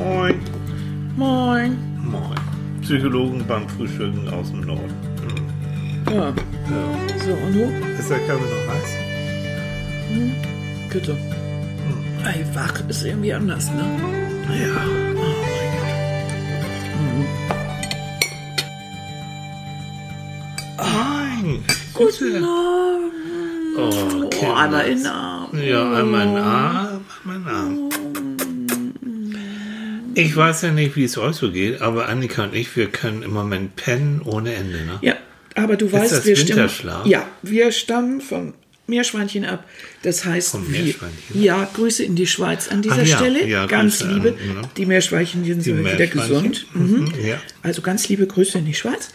Moin. Moin. Moin. Psychologen beim Frühstücken aus dem Norden. Ja. Ja. So, und du? Ist der Kaffee noch heiß? Bitte. Ey, wach ist irgendwie anders, ne? Ja. Oh. Guten Morgen. Oh, Oh, einmal in den. Arm. Ja, einmal in den Arm, Ich weiß ja nicht, wie es euch so geht, aber Annika und ich, wir können im Moment pennen ohne Ende, ne? Ja, aber du weißt, das wir. Winterschlaf? Ja, wir stammen von Meerschweinchen ab. Das heißt, Vom wir, ja, Grüße in die Schweiz an dieser Ah, ja, Stelle. ja, ganz Grüße liebe. an, ne? Die Meerschweinchen sind Die wieder gesund. Mhm. Mhm, ja. Also ganz liebe Grüße in die Schweiz.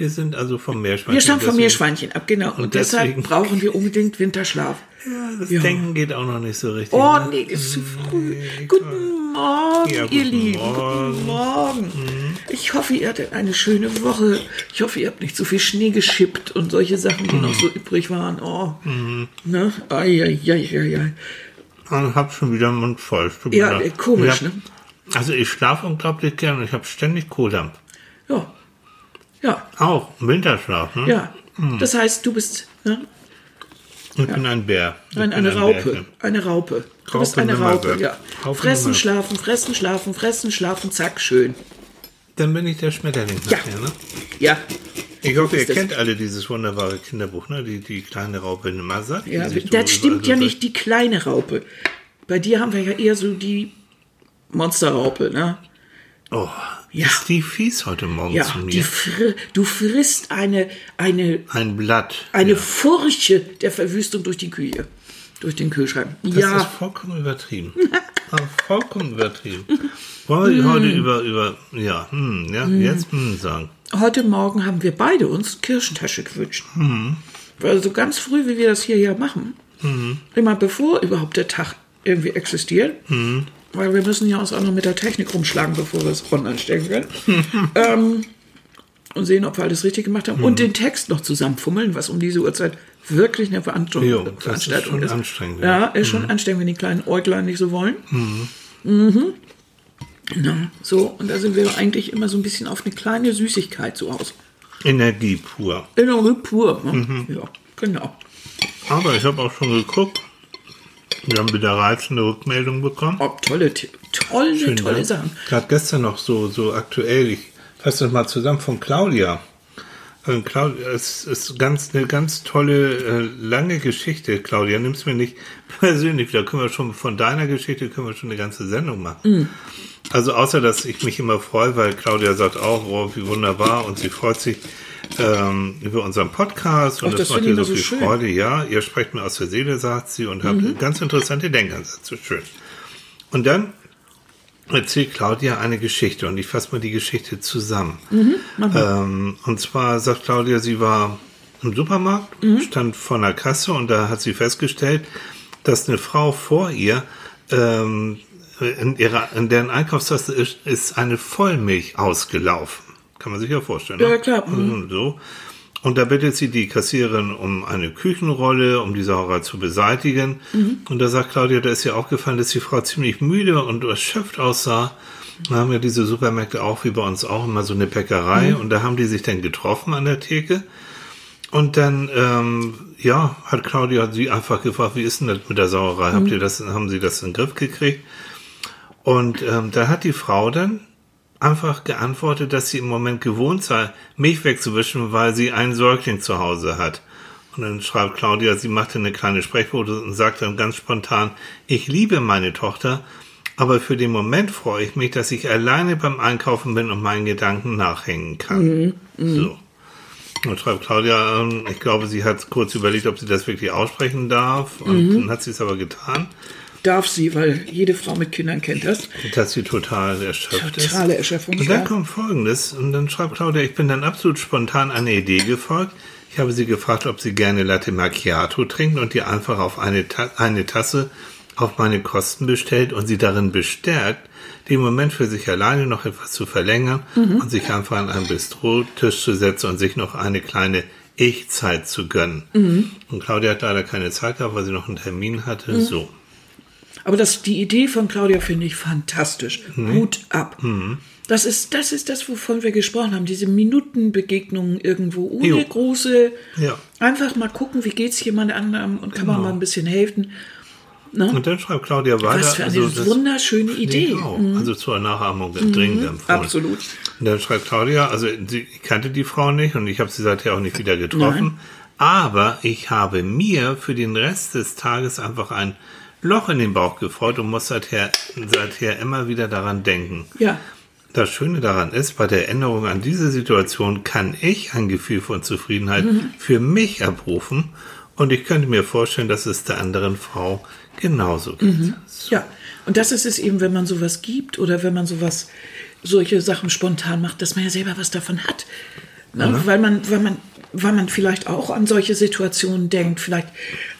Wir sind also vom Meerschweinchen. Wir stammen deswegen- Meerschweinchen ab, genau. Und, Und deshalb deswegen- brauchen wir unbedingt Winterschlaf. Ja, das Ja. Denken geht auch noch nicht so richtig. Oh, ne? nee, ist zu früh. Guten Morgen, Ja, ihr guten Lieben. Morgen. Mhm. Guten Morgen. Ich hoffe, ihr hattet eine schöne Woche. Ich hoffe, ihr habt nicht so viel Schnee geschippt und solche Sachen, die Mhm. noch so übrig waren. Oh, ne? Ai, ai, ai, ai, ai. Ich hab schon wieder Mund voll. Ja, äh, komisch, hab- ne? Also ich schlafe unglaublich gern und ich habe ständig Kohldampf. Ja. Ja, Auch Winterschlaf, ne? ja. Mhm. Das heißt, du bist ne? Ich bin ein Bär. Ich ein, bin eine ein Raupe. Bärchen. Eine Raupe. Du bist Raupe eine Nummer Raupe, ja. Raupe fressen, schlafen, fressen, schlafen, fressen, schlafen, zack, schön. Dann bin ich der Schmetterling Ja. nachher, ne? Ja, Ich hoffe, ihr kennt alle dieses wunderbare Kinderbuch, ne? Die, die kleine Raupe Nimmersatt. die Ja, sich so das stimmt ja nicht, die kleine Raupe. Bei dir haben wir ja eher so die Monsterraupe, ne? Oh, Ja. ist die fies heute Morgen Ja, zu mir? fri du frisst eine, eine, ein Blatt. eine ja. Furche der Verwüstung durch die Küche, durch den Kühlschrank. Das ja, ist vollkommen übertrieben. Aber vollkommen übertrieben. Wollen wir heute über, über, ja, hm, ja, jetzt hm sagen. heute Morgen haben wir beide uns Kirschentasche gewünscht. Mhm. Weil so ganz früh, wie wir das hier ja machen, Mhm. immer bevor überhaupt der Tag irgendwie existiert, Mhm. Weil wir müssen ja uns auch noch mit der Technik rumschlagen, bevor wir es online stellen können. ähm, und sehen, ob wir alles richtig gemacht haben. Mhm. Und den Text noch zusammenfummeln, was um diese Uhrzeit wirklich eine Veranstalt- Jo, das ist Veranstaltung schon ist. anstrengend, Ja, ja. ist schon anstrengend, wenn die kleinen Äuglein nicht so wollen. Mhm. Na, so, und da sind wir eigentlich immer so ein bisschen auf eine kleine Süßigkeit so aus. Energie pur. Energie pur. Ne? Mhm. Ja, genau. Aber ich habe auch schon geguckt. Wir haben wieder reizende Rückmeldungen bekommen. Oh, tolle, tolle, Schön, tolle? Sachen. Gerade gestern noch so, so aktuell. Ich fasse das mal zusammen von Claudia. Ähm, Claudia, es ist ganz, eine ganz tolle, äh, lange Geschichte. Claudia, nimm's mir nicht persönlich. Da können wir schon von deiner Geschichte können wir schon eine ganze Sendung machen. Mhm. Also außer, dass ich mich immer freue, weil Claudia sagt auch, oh, wie wunderbar und sie freut sich ähm, über unseren Podcast und Ach, das, das macht ihr so viel schön. Freude. Ja, ihr sprecht mir aus der Seele, sagt sie, und habt Mhm. ganz interessante Denkansätze. Schön. Und dann erzählt Claudia eine Geschichte und ich fasse mal die Geschichte zusammen. ähm, und zwar sagt Claudia, sie war im Supermarkt, stand vor einer Kasse und da hat sie festgestellt, dass eine Frau vor ihr ähm, in, ihrer, in deren Einkaufstasse ist, ist eine Vollmilch ausgelaufen. Kann man sich ja vorstellen. Ja, ne? klar. Mhm. Und so. Und da bittet sie die Kassiererin um eine Küchenrolle, um die Sauerei zu beseitigen. Und da sagt Claudia, da ist ihr aufgefallen, dass die Frau ziemlich müde und erschöpft aussah. Da haben ja diese Supermärkte auch, wie bei uns auch, immer so eine Bäckerei. Und da haben die sich dann getroffen an der Theke. Und dann, ähm, ja, hat Claudia sie einfach gefragt, wie ist denn das mit der Sauerei? Habt ihr das, haben sie das in den Griff gekriegt? Und ähm, da hat die Frau dann einfach geantwortet, dass sie im Moment gewohnt sei, Milch wegzuwischen, weil sie ein Säugling zu Hause hat. Und dann schreibt Claudia, sie machte eine kleine Sprechquote und sagt dann ganz spontan, ich liebe meine Tochter, aber für den Moment freue ich mich, dass ich alleine beim Einkaufen bin und meinen Gedanken nachhängen kann. So. Und schreibt Claudia, ähm, ich glaube, sie hat kurz überlegt, ob sie das wirklich aussprechen darf. Und dann hat sie es aber getan. Darf sie, weil jede Frau mit Kindern kennt das. Dass sie total erschöpft ist. Totale Erschöpfung. Und dann ja. kommt Folgendes, und dann schreibt Claudia, ich bin dann absolut spontan einer Idee gefolgt. Ich habe sie gefragt, ob sie gerne Latte Macchiato trinkt und ihr einfach auf eine, Ta eine Tasse auf meine Kosten bestellt und sie darin bestärkt, den Moment für sich alleine noch etwas zu verlängern und sich einfach an einen Bistrotisch zu setzen und sich noch eine kleine Ich-Zeit zu gönnen. Und Claudia hat leider keine Zeit gehabt, weil sie noch einen Termin hatte. So. Aber das, die Idee von Claudia finde ich fantastisch. Hut ab. Mhm. Das ist, das ist das, wovon wir gesprochen haben. Diese Minutenbegegnungen irgendwo ohne Jo. große. Ja. Einfach mal gucken, wie geht's jemand anderem und kann man Genau. mal ein bisschen helfen. Ne? Und dann schreibt Claudia weiter. Was für eine also wunderschöne Idee. Mhm. Also zur Nachahmung wird dringend empfohlen. Absolut. Und dann schreibt Claudia, also sie, ich kannte die Frau nicht und ich habe sie seither auch nicht wieder getroffen. Nein. Aber ich habe mir für den Rest des Tages einfach ein Loch in den Bauch gefreut und muss seither, seither immer wieder daran denken. Ja. Das Schöne daran ist, bei der Erinnerung an diese Situation kann ich ein Gefühl von Zufriedenheit Mhm. für mich abrufen und ich könnte mir vorstellen, dass es der anderen Frau genauso geht. Mhm. Ja, und das ist es eben, wenn man sowas gibt oder wenn man sowas, solche Sachen spontan macht, dass man ja selber was davon hat. Ne? Weil, man, weil, man, weil man vielleicht auch an solche Situationen denkt. Vielleicht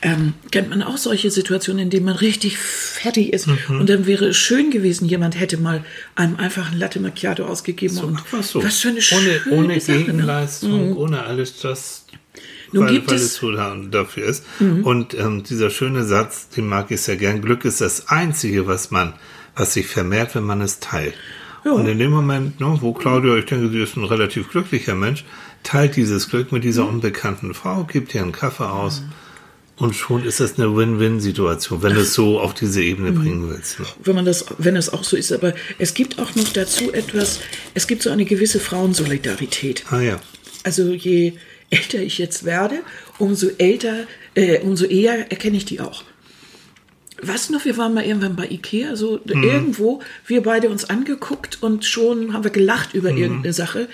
ähm, kennt man auch solche Situationen, in denen man richtig fertig ist. Und dann wäre es schön gewesen, jemand hätte mal einem einfach ein Latte Macchiato ausgegeben. und Einfach so. Was für eine ohne, schöne ohne Sache. Ne? Gegenleistung, ohne alles das, Nun weil, gibt weil es- Mhm. so da, dafür ist. Und ähm, dieser schöne Satz, den mag ich sehr gern. Glück ist das Einzige, was man, was sich vermehrt, wenn man es teilt. Ja. Und in dem Moment, ne, wo Claudia, ich denke, sie ist ein relativ glücklicher Mensch, teilt dieses Glück mit Mhm. dieser unbekannten Frau, gibt ihr einen Kaffee aus. Und schon ist das eine Win-Win-Situation, wenn du es so auf diese Ebene Mhm. bringen willst. Ne? wenn man das, wenn es auch so ist. Aber es gibt auch noch dazu etwas, es gibt so eine gewisse Frauensolidarität. Ah ja. Also je älter ich jetzt werde, umso älter, äh, umso eher erkenne ich die auch. Weißt du noch, wir waren mal irgendwann bei Ikea, so irgendwo, wir beide uns angeguckt und schon haben wir gelacht über irgendeine Sache.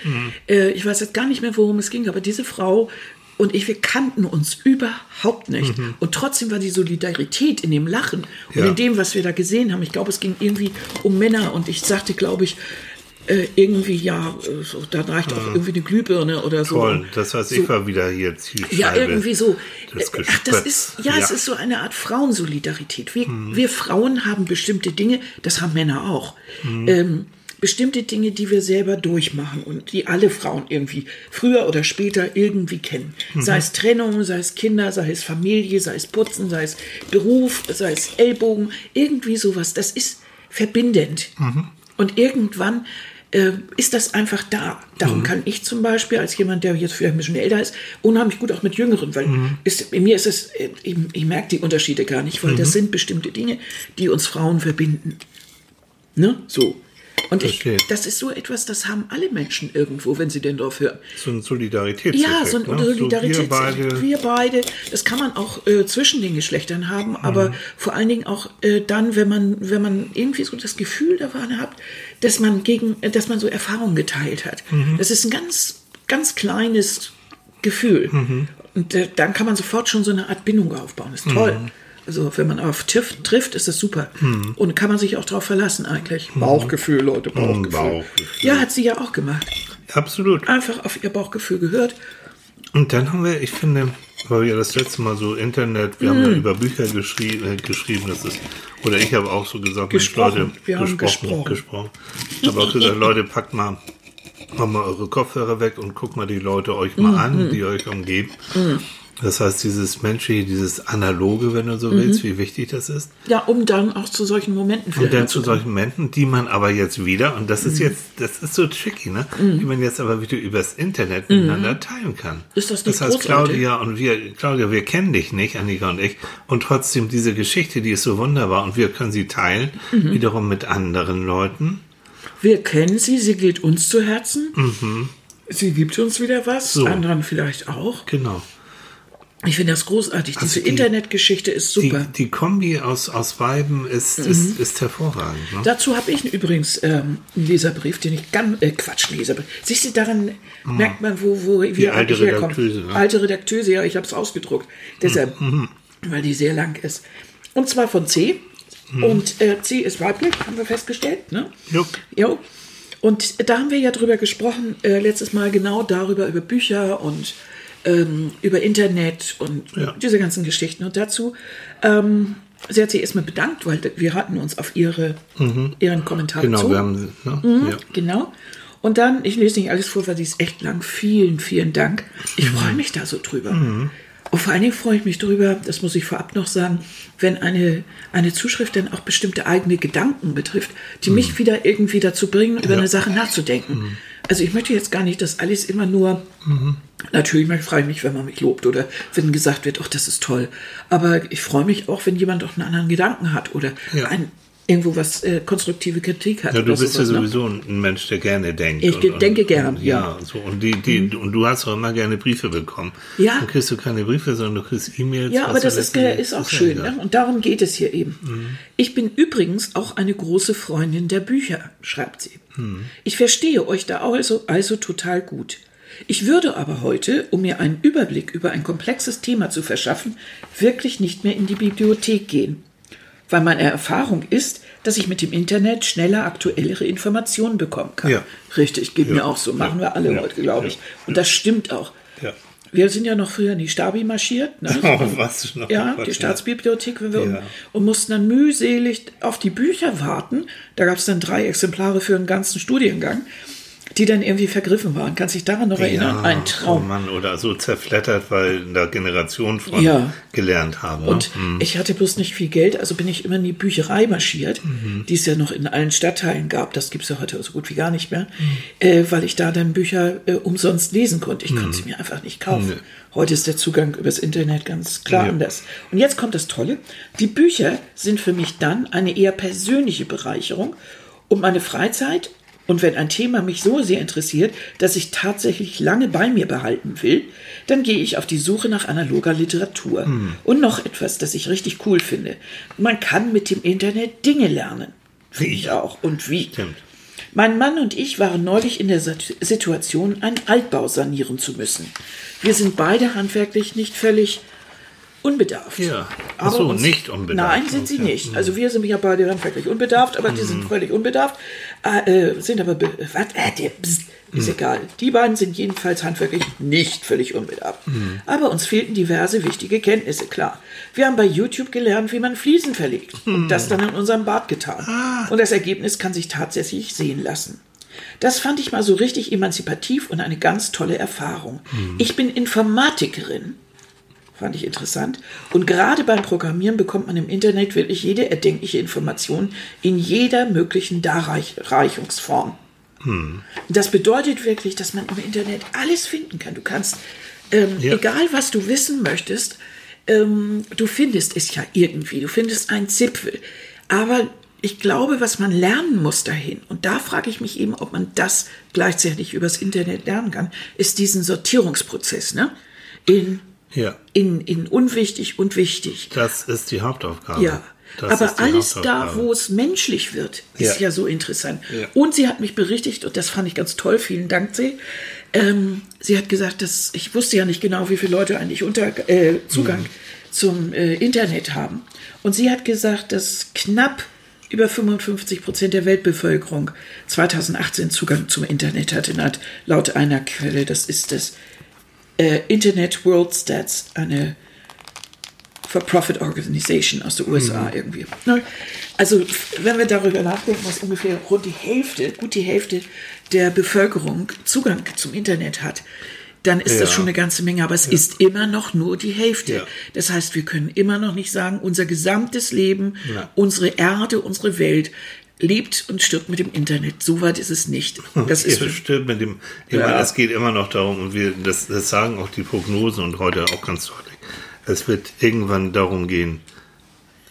Äh, ich weiß jetzt gar nicht mehr, worum es ging, aber diese Frau und ich, wir kannten uns überhaupt nicht. Und trotzdem war die Solidarität in dem Lachen und Ja. in dem, was wir da gesehen haben. Ich glaube, es ging irgendwie um Männer und ich sagte, glaube ich, äh, irgendwie, ja, äh, so, da reicht auch irgendwie eine Glühbirne oder so. Toll. Das heißt, ich war wieder hier Zielscheibe. Ja, irgendwie so. Das Äh, Ach, das ist, Gespött. ja, es ist so eine Art Frauensolidarität. Wir, wir Frauen haben bestimmte Dinge, das haben Männer auch. Ähm, bestimmte Dinge, die wir selber durchmachen und die alle Frauen irgendwie früher oder später irgendwie kennen. Sei es Trennung, sei es Kinder, sei es Familie, sei es Putzen, sei es Beruf, sei es Ellbogen, irgendwie sowas. Das ist verbindend. Und irgendwann äh, ist das einfach da. Darum kann ich zum Beispiel, als jemand, der jetzt vielleicht ein bisschen älter ist, unheimlich gut auch mit Jüngeren, weil ist, in mir ist es, äh, ich, ich merke die Unterschiede gar nicht, weil das sind bestimmte Dinge, die uns Frauen verbinden. Ne? So. Und ich, das ist so etwas, das haben alle Menschen irgendwo, wenn sie den drauf hören. So ein Solidaritätseffekt. Ja, so ein ne? Solidarität. wir beide, wir beide. Das kann man auch äh, zwischen den Geschlechtern haben, aber vor allen Dingen auch äh, dann, wenn man, wenn man irgendwie so das Gefühl davon hat, dass man gegen, äh, dass man so Erfahrungen geteilt hat. Das ist ein ganz, ganz kleines Gefühl. Und äh, dann kann man sofort schon so eine Art Bindung aufbauen. ist toll. Also wenn man auf TIFF trifft, ist das super. Und kann man sich auch darauf verlassen eigentlich. Bauchgefühl, Leute, Bauchgefühl. Bauchgefühl. Ja, hat sie ja auch gemacht. Absolut. Einfach auf ihr Bauchgefühl gehört. Und dann haben wir, ich finde, weil wir das letzte Mal so Internet, wir haben Mhm. ja über Bücher geschrie äh, geschrieben, das ist, oder ich habe auch so gesagt, Mensch, Gesprochen. Leute, Wir haben gesprochen, gesprochen. gesprochen. Ich habe auch gesagt, Leute, packt mal, macht mal eure Kopfhörer weg und guckt mal die Leute euch mal Mhm. an, die euch umgeben. Das heißt, dieses Menschliche, dieses Analoge, wenn du so Mhm. willst, wie wichtig das ist. Ja, um dann auch zu solchen Momenten Und dann zu solchen Momenten, die man aber jetzt wieder, und das Mhm. ist jetzt, das ist so tricky, ne? Die man jetzt aber wieder übers Internet miteinander teilen kann. Mhm. Ist das nicht Das heißt, großartig? Claudia und wir, Claudia, wir kennen dich nicht, Annika und ich, und trotzdem diese Geschichte, die ist so wunderbar und wir können sie teilen, Mhm. wiederum mit anderen Leuten. Wir kennen sie, sie geht uns zu Herzen. Sie gibt uns wieder was, Mhm. So. anderen vielleicht auch. Genau. Ich finde das großartig. Also Diese die- Internetgeschichte ist Die, super. die Kombi aus, aus beiden ist, Mhm. ist, ist hervorragend. Ne? Dazu habe ich übrigens ähm, einen Leserbrief, den ich ganz, äh, Quatsch, Leserbrief. Siehst du, daran merkt man, wo, wo wir Mhm. alte. Redakteuse, ne? Mhm. Alte Redakteuse, ja, ich habe es ausgedruckt. Deshalb, weil die sehr lang ist. Und zwar von C. Mhm. Und äh, C ist weiblich, haben wir festgestellt. Ne? Jupp. Jo. Und da haben wir ja drüber gesprochen, äh, letztes Mal genau darüber, über Bücher und ähm, über Internet und Ja. diese ganzen Geschichten. Und dazu, ähm, sie hat sich erstmal bedankt, weil wir hatten uns auf ihre, ihren Kommentar Genau, bezogen. wir haben, ne? Mhm. ja. Genau. Und dann, ich lese nicht alles vor, weil die ist echt lang. Vielen, vielen Dank. Ich freue mich da so drüber. Und vor allen Dingen freue ich mich darüber, das muss ich vorab noch sagen, wenn eine, eine Zuschrift dann auch bestimmte eigene Gedanken betrifft, die mich wieder irgendwie dazu bringen, über Ja. eine Sache nachzudenken. Also ich möchte jetzt gar nicht, dass alles immer nur, natürlich freue ich mich, wenn man mich lobt oder wenn gesagt wird, ach, das ist toll. Aber ich freue mich auch, wenn jemand auch einen anderen Gedanken hat oder Ja. ein, irgendwo was äh, konstruktive Kritik hat. Ja, du bist ja ne? sowieso ein Mensch, der gerne denkt. Ich ge- denke gern, ja. Mhm. und So. Und, die, die, und du hast auch immer gerne Briefe bekommen. Ja. Dann kriegst du keine Briefe, sondern du kriegst E-Mails. Ja, aber das ist, ist auch ja schön. Ne? Und darum geht es hier eben. Ich bin übrigens auch eine große Freundin der Bücher, schreibt sie. Ich verstehe euch da also, also total gut. Ich würde aber heute, um mir einen Überblick über ein komplexes Thema zu verschaffen, wirklich nicht mehr in die Bibliothek gehen. Weil meine Erfahrung ist, dass ich mit dem Internet schneller aktuellere Informationen bekommen kann. Ja. Richtig, geht Ja. mir auch so. Machen wir alle heute, glaube ich. Und das stimmt auch. Ja. Wir sind ja noch früher in die Stabi marschiert. Ne? Oh, was noch? Ja, Quatsch, die. Staatsbibliothek, wenn wir um, Ja. und mussten dann mühselig auf die Bücher warten. Da gab es dann drei Exemplare für einen ganzen Studiengang, die dann irgendwie vergriffen waren. Kannst dich daran noch erinnern? Ein Oh Traum. Mann, oder so zerflettert, weil da Generationen von Ja. gelernt haben. Ne? Und ich hatte bloß nicht viel Geld, also bin ich immer in die Bücherei marschiert, Mhm. die es ja noch in allen Stadtteilen gab. Das gibt es ja heute so gut wie gar nicht mehr, Mhm. äh, weil ich da dann Bücher äh, umsonst lesen konnte. Ich konnte sie mir einfach nicht kaufen. Nee. Heute ist der Zugang übers Internet ganz klar Ja. anders. Und jetzt kommt das Tolle. Die Bücher sind für mich dann eine eher persönliche Bereicherung, um meine Freizeit und wenn ein Thema mich so sehr interessiert, dass ich tatsächlich lange bei mir behalten will, dann gehe ich auf die Suche nach analoger Literatur. Und noch etwas, das ich richtig cool finde. Man kann mit dem Internet Dinge lernen. Finde ich auch. Und wie? Stimmt. Mein Mann und ich waren neulich in der Sit- Situation, einen Altbau sanieren zu müssen. Wir sind beide handwerklich nicht völlig unbedarft. Ja. Ach so, uns- nicht unbedarft. Nein, sind sie nicht. Also wir sind ja beide handwerklich unbedarft, aber die sind völlig unbedarft. Äh, äh, sind aber, be- was? Äh, der, pst, Mhm. ist egal. Die beiden sind jedenfalls handwerklich nicht völlig unbedarft. Mhm. Aber uns fehlten diverse wichtige Kenntnisse, klar. Wir haben bei YouTube gelernt, wie man Fliesen verlegt und das dann in unserem Bad getan. Ah. Und das Ergebnis kann sich tatsächlich sehen lassen. Das fand ich mal so richtig emanzipativ und eine ganz tolle Erfahrung. Mhm. Ich bin Informatikerin Fand ich interessant. Und gerade beim Programmieren bekommt man im Internet wirklich jede erdenkliche Information in jeder möglichen Darreichungsform. Das bedeutet wirklich, dass man im Internet alles finden kann. Du kannst, ähm, Ja. egal was du wissen möchtest, ähm, du findest es ja irgendwie. Du findest einen Zipfel. Aber ich glaube, was man lernen muss dahin, und da frage ich mich eben, ob man das gleichzeitig übers Internet lernen kann, ist diesen Sortierungsprozess. Ne? In Ja, in, in unwichtig und wichtig. das ist die Hauptaufgabe. Ja. Das Aber alles da, wo es menschlich wird, ist Ja. ja, so interessant. Ja. Und sie hat mich berichtigt, und das fand ich ganz toll, vielen Dank, Sie. Ähm, sie hat gesagt, dass ich wusste ja nicht genau, wie viele Leute eigentlich unter, äh, Zugang Mhm. zum äh, Internet haben. Und sie hat gesagt, dass knapp über 55 Prozent der Weltbevölkerung 2018 Zugang zum Internet hatte, laut- laut einer Quelle. Das ist das äh, Internet World Stats, eine For-Profit Organization aus den USA irgendwie. Ne? Also, wenn wir darüber nachdenken, dass ungefähr rund die Hälfte, gut die Hälfte der Bevölkerung Zugang zum Internet hat, dann ist das Ja. schon eine ganze Menge, aber es ist immer noch nur die Hälfte. Ja. Das heißt, wir können immer noch nicht sagen, unser gesamtes Leben, Ja. unsere Erde, unsere Welt lebt und stirbt mit dem Internet. So weit ist es nicht. Das ist stimmt mit dem, ich Ja. es geht immer noch darum, und wir, das, das sagen auch die Prognosen und heute auch ganz deutlich. Es wird irgendwann darum gehen,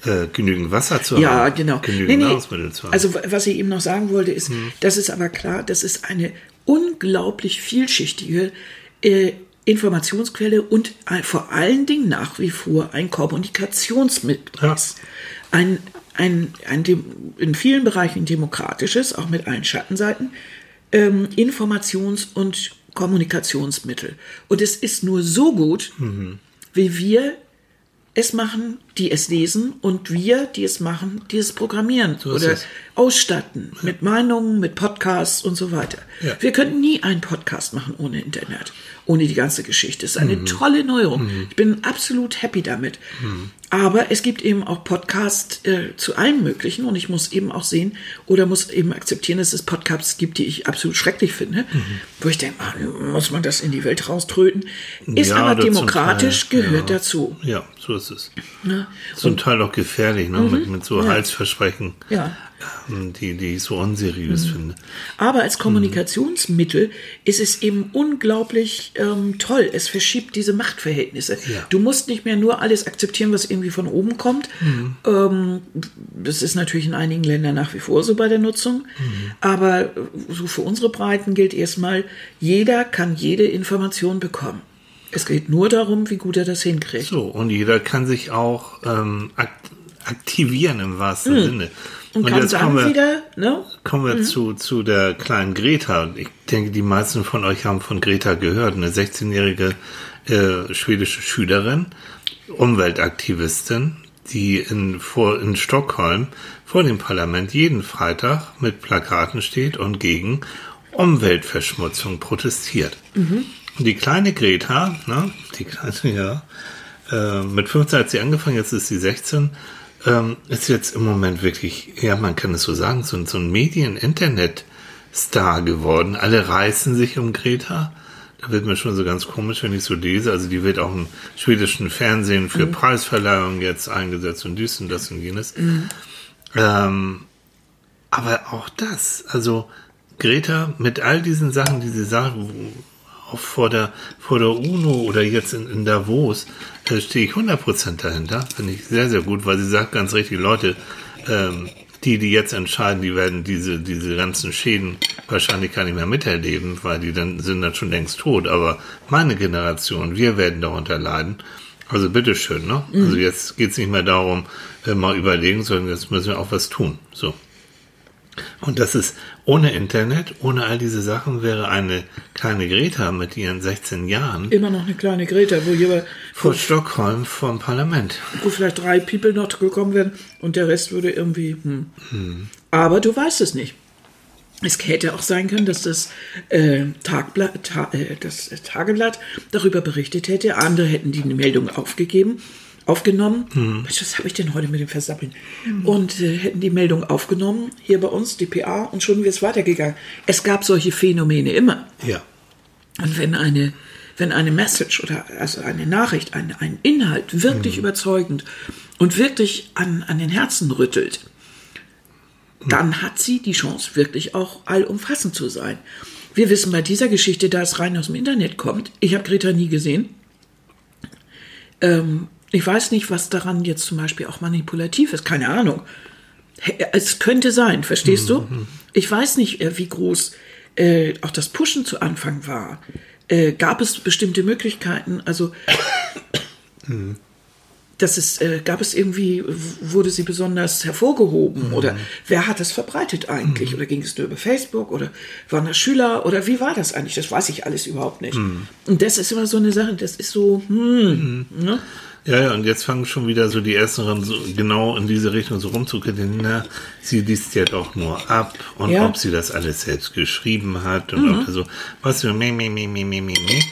äh, genügend Wasser zu Ja, haben, genau. genügend Nee, nee. Nahrungsmittel zu haben. Also was ich eben noch sagen wollte, ist, Hm. das ist aber klar, das ist eine unglaublich vielschichtige äh, Informationsquelle und ein, vor allen Dingen nach wie vor ein Kommunikationsmittel Ja. Ein, ein, ein in vielen Bereichen demokratisches, auch mit allen Schattenseiten, ähm, Informations- und Kommunikationsmittel. Und es ist nur so gut, Mhm. wie wir es machen die es lesen und wir, die es machen, die es programmieren So oder es. ausstatten mit Meinungen, mit Podcasts und so weiter. Ja. Wir könnten nie einen Podcast machen ohne Internet, ohne die ganze Geschichte. Es ist Mhm. eine tolle Neuerung. Ich bin absolut happy damit. Aber es gibt eben auch Podcasts äh, zu allem Möglichen und ich muss eben auch sehen oder muss eben akzeptieren, dass es Podcasts gibt, die ich absolut schrecklich finde, Mhm. wo ich denke, ah, muss man das in die Welt rauströten? Ist Ja, aber demokratisch, gehört ja. dazu. Ja, so ist es. Ne? Zum Teil auch gefährlich, ne? mit, mit so Ja. Halsversprechen, Ja. ähm, die, die ich so unseriös finde. Aber als Kommunikationsmittel ist es eben unglaublich ähm, toll. Es verschiebt diese Machtverhältnise. Ja. Du musst nicht mehr nur alles akzeptieren, was irgendwie von oben kommt. Ähm, das ist natürlich in einigen Ländern nach wie vor so bei der Nutzung. Aber äh, so für unsere Breiten gilt erstmal, jeder kann jede Information bekommen. Es geht nur darum, wie gut er das hinkriegt. So, und jeder kann sich auch ähm, akt aktivieren im wahrsten Sinne. Hm. Und, kann dann kommen wir, wieder, ne? kommen wir zu, zu der kleinen Greta. Ich denke, die meisten von euch haben von Greta gehört. Eine 16-jährige äh, schwedische Schülerin, Umweltaktivistin, die in, vor, in Stockholm vor dem Parlament jeden Freitag mit Plakaten steht und gegen Umweltverschmutzung protestiert. Und die kleine Greta, ne, die kleine, ja, äh, mit 15 hat sie angefangen, jetzt ist sie 16, ähm, ist jetzt im Moment wirklich, ja, man kann es so sagen, so, so ein Medien-Internet-Star geworden. Alle reißen sich um Greta. Da wird mir schon so ganz komisch, wenn ich so lese. Also die wird auch im schwedischen Fernsehen für Preisverleihungen jetzt eingesetzt und dies und das und jenes. Ähm, aber auch das, also Greta mit all diesen Sachen, die sie sagt, wo- auch vor der, vor der UNO oder jetzt in, in Davos, äh, stehe ich 100% dahinter. Finde ich sehr, sehr gut, weil sie sagt ganz richtig, Leute, ähm, die, die jetzt entscheiden, die werden diese, diese ganzen Schäden wahrscheinlich gar nicht mehr miterleben, weil die dann sind dann schon längst tot. Aber meine Generation, wir werden darunter leiden. Also bitteschön, ne? Also jetzt geht es nicht mehr darum, äh, mal überlegen, sondern jetzt müssen wir auch was tun. So. Und das ist ohne Internet, ohne all diese Sachen wäre eine kleine Greta mit ihren 16 Jahren Immer noch eine kleine Greta, wo, hier, vor Stockholm vom Parlament. wo vielleicht drei People noch gekommen wären und der Rest würde irgendwie. Hm. Aber du weißt es nicht. Es hätte auch sein können, dass das, äh, Tagblatt, Ta äh, das Tageblatt darüber berichtet hätte. Andere hätten die Meldung aufgegeben, aufgenommen. Mensch, Was habe ich denn heute mit dem Versappeln? Und äh, hätten die Meldung aufgenommen, hier bei uns, die PA, und schon wäre es weitergegangen. Es gab solche Phänomene immer. Ja. Und wenn eine, wenn eine Message oder also eine Nachricht, ein, ein Inhalt wirklich überzeugend und wirklich an, an den Herzen rüttelt, dann hat sie die Chance, wirklich auch allumfassend zu sein. Wir wissen bei dieser Geschichte, da es rein aus dem Internet kommt, ich habe Greta nie gesehen. Ähm, ich weiß nicht, was daran jetzt zum Beispiel auch manipulativ ist, keine Ahnung. Es könnte sein, verstehst du? Ich weiß nicht, äh, wie groß äh, auch das Pushen zu Anfang war. Äh, gab es bestimmte Möglichkeiten? Also, dass es, äh, gab es irgendwie, wurde sie besonders hervorgehoben? Oder wer hat das verbreitet eigentlich? Oder ging es nur über Facebook? Oder waren das Schüler? Oder wie war das eigentlich? Das weiß ich alles überhaupt nicht. Und das ist immer so eine Sache, das ist so, hm, ne? Ja, ja, und jetzt fangen schon wieder so die Ersten so genau in diese Richtung so rumzukriegen. Na, sie liest ja doch nur ab und Ja. Mhm. ob sie das alles selbst geschrieben hat und ob so, was für meh, meh, meh, meh, meh, meh, meh.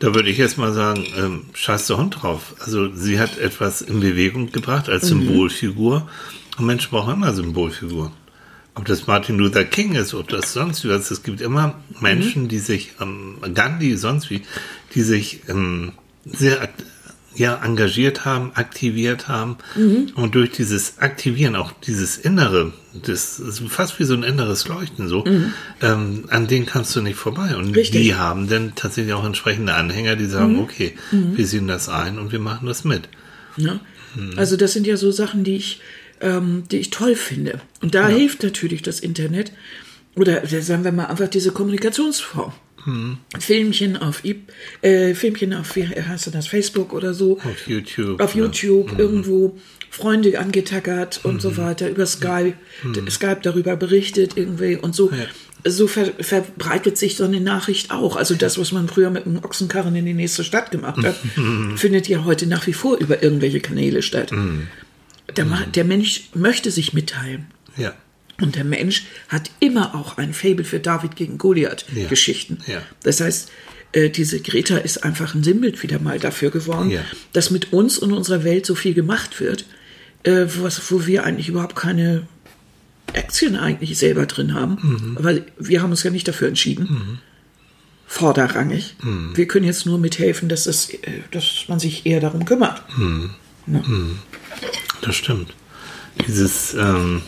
Da würde ich jetzt mal sagen, ähm, scheiß der Hund drauf. Also sie hat etwas in Bewegung gebracht als Mhm. Symbolfigur. Und Menschen brauchen immer Symbolfiguren. Ob das Martin Luther King ist, ob das sonst was. Es gibt immer Menschen, die sich, ähm, Gandhi, sonst wie, die sich ähm, sehr ja, engagiert haben, aktiviert haben. Und durch dieses Aktivieren, auch dieses Innere, das ist fast wie so ein inneres Leuchten so, ähm, an denen kannst du nicht vorbei. Und Richtig. die haben dann tatsächlich auch entsprechende Anhänger, die sagen, okay, wir sehen das ein und wir machen das mit. Ne? Also das sind ja so Sachen, die ich, ähm, die ich toll finde. Und da hilft natürlich das Internet oder sagen wir mal einfach diese Kommunikationsform. Filmchen auf äh, Filmchen auf wie heißt das Facebook oder so Auf YouTube. auf? YouTube irgendwo Freunde angetackert und so weiter über Skype Skype darüber berichtet irgendwie und so Ja. so ver verbreitet sich so eine Nachricht auch. Also das, was man früher mit einem Ochsenkarren in die nächste Stadt gemacht hat, findet ja heute nach wie vor über irgendwelche Kanäle statt. Der, Ma- der Mensch möchte sich mitteilen. Ja. Und der Mensch hat immer auch ein Faible für David gegen Ja. Goliath-Geschichten. Ja. Das heißt, äh, diese Greta ist einfach ein Sinnbild wieder mal dafür geworden, Ja. dass mit uns und unserer Welt so viel gemacht wird, äh, was, wo wir eigentlich überhaupt keine Aktien eigentlich selber drin haben. Mhm. Weil wir haben uns ja nicht dafür entschieden. Vorderrangig. Mhm. Wir können jetzt nur mithelfen, dass, das, äh, dass man sich eher darum kümmert. Das stimmt. Dieses, ähm,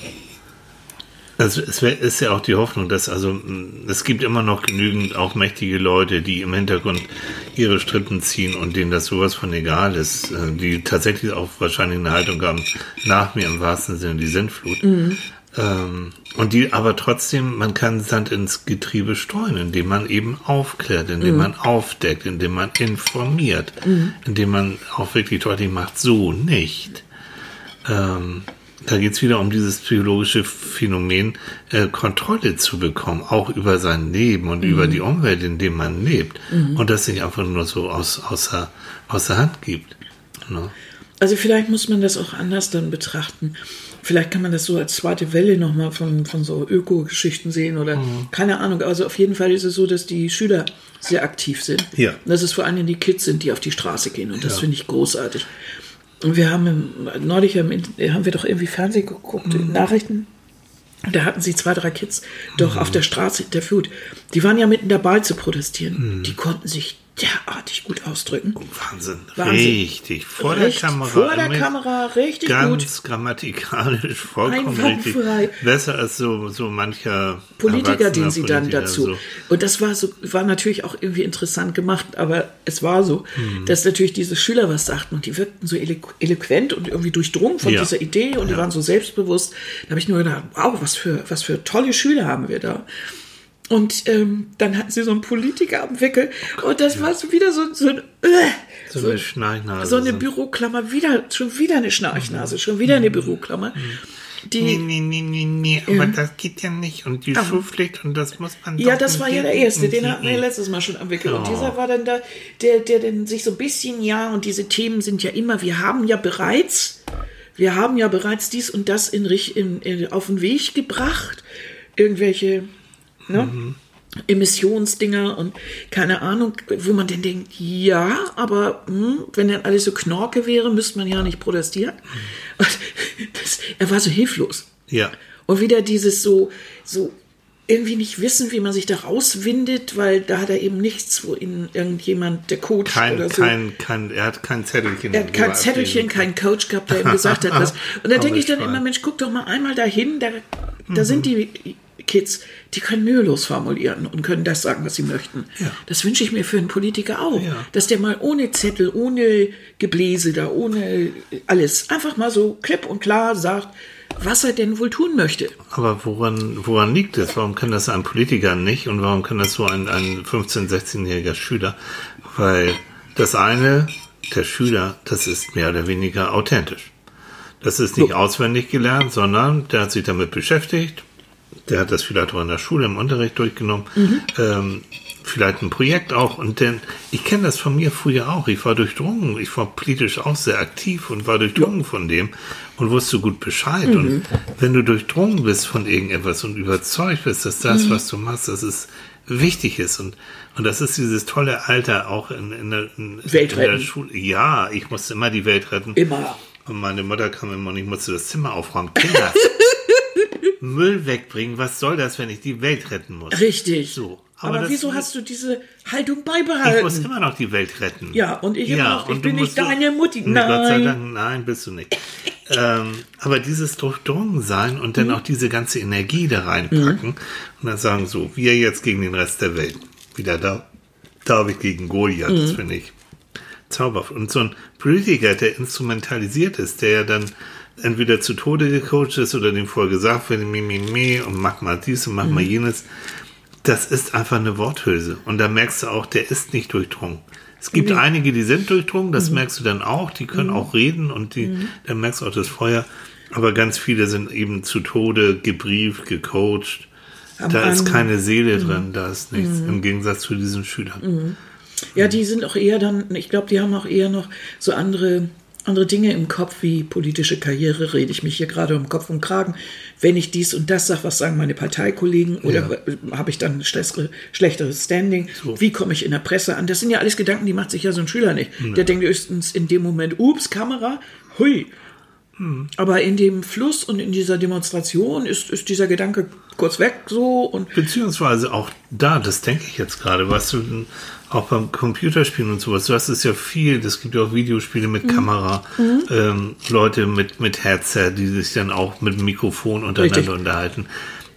also es wär, ist ja auch die Hoffnung, dass also es gibt immer noch genügend auch mächtige Leute, die im Hintergrund ihre Strippen ziehen und denen das sowas von egal ist, äh, die tatsächlich auch wahrscheinlich eine Haltung haben, nach mir im wahrsten Sinne die Sintflut. Ähm, und die aber trotzdem, man kann Sand ins Getriebe streuen, indem man eben aufklärt, indem man aufdeckt, indem man informiert, indem man auch wirklich deutlich macht, so nicht. Ähm, da geht es wieder um dieses psychologische Phänomen, äh, Kontrolle zu bekommen, auch über sein Leben und über die Umwelt, in dem man lebt. Und das nicht einfach nur so aus, außer, außer Hand gibt. Ne? Also vielleicht muss man das auch anders dann betrachten. Vielleicht kann man das so als zweite Welle nochmal von, von so Öko-Geschichten sehen oder Mhm. keine Ahnung. Also auf jeden Fall ist es so, dass die Schüler sehr aktiv sind. Ja. Und dass es vor allem die Kids sind, die auf die Straße gehen. Und das Ja. finde ich großartig. Und wir haben im, neulich im, haben wir doch irgendwie Fernsehen geguckt, Mhm. Nachrichten. Da hatten sie zwei, drei Kids doch auf der Straße der Flut. Die waren ja mitten dabei zu protestieren. Mhm. Die konnten sich derartig gut ausdrücken. Wahnsinn. Wahnsinn. Richtig. Vor der Recht- Kamera. vor der Kamera, richtig ganz grammatikalisch, vollkommen richtig. Einwandfrei. Besser als so, so mancher Politiker, den sie dann Politiker, dazu. so. Und das war so, war natürlich auch irgendwie interessant gemacht, aber es war so, Mhm. dass natürlich diese Schüler was sagten und die wirkten so elo eloquent und irgendwie durchdrungen von Ja. dieser Idee und die Ja. waren so selbstbewusst. Da habe ich nur gedacht, wow, was für, was für tolle Schüler haben wir da. Und ähm, dann hatten sie so einen Politiker am Wickel und das war so wieder so, so ein äh, So eine Schnarchnase. so eine so- Büroklammer, wieder, schon wieder eine Schnarchnase, schon wieder Mhm. eine Büroklammer. Die, Nee, nee, nee, nee, nee, aber das geht ja nicht. Und die Schulpflicht und das muss man Ja, das und war ja der erste, und den hatten wir letztes Mal schon am Wickel. Und Ja. dieser war dann da, der, der dann sich so ein bisschen, ja, und diese Themen sind ja immer, wir haben ja bereits, wir haben ja bereits dies und das in, in, in, auf den Weg gebracht. Irgendwelche, ne? Mhm. Emissionsdinger und keine Ahnung, wo man denn denkt, ja, aber hm, wenn dann alles so Knorke wäre, müsste man ja nicht protestieren. Und das, er war so hilflos. Ja. Und wieder dieses so, so irgendwie nicht wissen, wie man sich da rauswindet, weil da hat er eben nichts, wo ihn irgendjemand, der Coach Kein, oder so. kein, kein, er hat kein Zettelchen. er hat kein Zettelchen, ablegen kein Coach gehabt, der ihm gesagt hat, was. Und da denke ich dann Schwein. immer, Mensch, guck doch mal einmal dahin, da, da sind die Kids, die können mühelos formulieren und können das sagen, was sie möchten. Ja. Das wünsche ich mir für einen Politiker auch, Ja. dass der mal ohne Zettel, ohne Gebläse da, ohne alles, einfach mal so klipp und klar sagt, was er denn wohl tun möchte. Aber woran, woran liegt es? Warum kann das ein Politiker nicht und warum kann das so ein, ein 15-, 16-jähriger Schüler? Weil das eine, der Schüler, das ist mehr oder weniger authentisch. Das ist nicht auswendig gelernt, sondern der hat sich damit beschäftigt. Der hat das vielleicht auch in der Schule im Unterricht durchgenommen. Ähm, vielleicht ein Projekt auch. Und denn ich kenne das von mir früher auch. Ich war durchdrungen. Ich war politisch auch sehr aktiv und war durchdrungen von dem und wusste gut Bescheid. Und wenn du durchdrungen bist von irgendetwas und überzeugt bist, dass das, was du machst, dass es wichtig ist und und das ist dieses tolle Alter auch in, in, der, in, Welt in der. Schule. Ja, ich musste immer die Welt retten. Immer. Und meine Mutter kam immer und ich musste das Zimmer aufräumen. Kinder, Müll wegbringen, was soll das, wenn ich die Welt retten muss? Richtig. So. Aber, das- wieso hast du diese Haltung Ich muss beibehalten? immer noch die Welt retten. Ja, und ich immer noch, ich und bin nicht deine Mutti. Nee, Gott sei Nein. Dank, nein, bist du nicht. ähm, aber dieses durchdrungen sein und dann auch diese ganze Energie da reinpacken und dann sagen so, wir jetzt gegen den Rest der Welt. Wieder da, David gegen Goliath, das finde ich zauberhaft. Und so ein Politiker, der instrumentalisiert ist, der ja dann entweder zu Tode gecoacht ist oder dem vorher gesagt wird, mi, mi, mi, und mach mal dies und mach mal jenes, das ist einfach eine Worthülse. Und da merkst du auch, der ist nicht durchdrungen. Es gibt einige, die sind durchdrungen, das merkst du dann auch, die können auch reden und die, dann merkst du auch das Feuer. Aber ganz viele sind eben zu Tode gebrieft, gecoacht. haben Da ist keine Seele drin, da ist nichts, im Gegensatz zu diesen Schülern. Ja, die sind auch eher dann, ich glaube, die haben auch eher noch so andere, andere Dinge im Kopf wie politische Karriere, rede ich mich hier gerade um Kopf und Kragen. Wenn ich dies und das sage, was sagen meine Parteikollegen oder habe ich dann ein schlechtere, schlechteres Standing? Wie komme ich in der Presse an? Das sind ja alles Gedanken, die macht sich ja so ein Schüler nicht. Der denkt höchstens in dem Moment, ups, Kamera, hui. Aber in dem Fluss und in dieser Demonstration ist, ist dieser Gedanke kurz weg so und Beziehungsweise auch da, das denke ich jetzt gerade, weißt du, auch beim Computerspielen und sowas, du hast es ja viel, es gibt ja auch Videospiele mit Kamera, ähm, Leute mit, mit Headset, die sich dann auch mit Mikrofon untereinander Richtig. unterhalten.